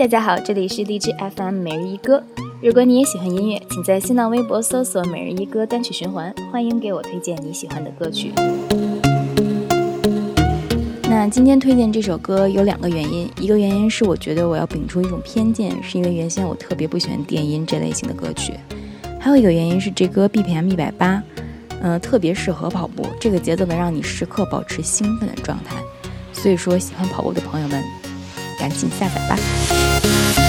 大家好，这里是荔枝 FM 每日一歌。如果你也喜欢音乐，请在新浪微博搜索“每日一歌”单曲循环，欢迎给我推荐你喜欢的歌曲。那今天推荐这首歌有两个原因，一个原因是我觉得我要摒除一种偏见，是因为原先我特别不喜欢电音这类型的歌曲；还有一个原因是这歌 BPM 一百八，嗯，特别适合跑步，这个节奏能让你时刻保持兴奋的状态。所以说，喜欢跑步的朋友们，赶紧下载吧。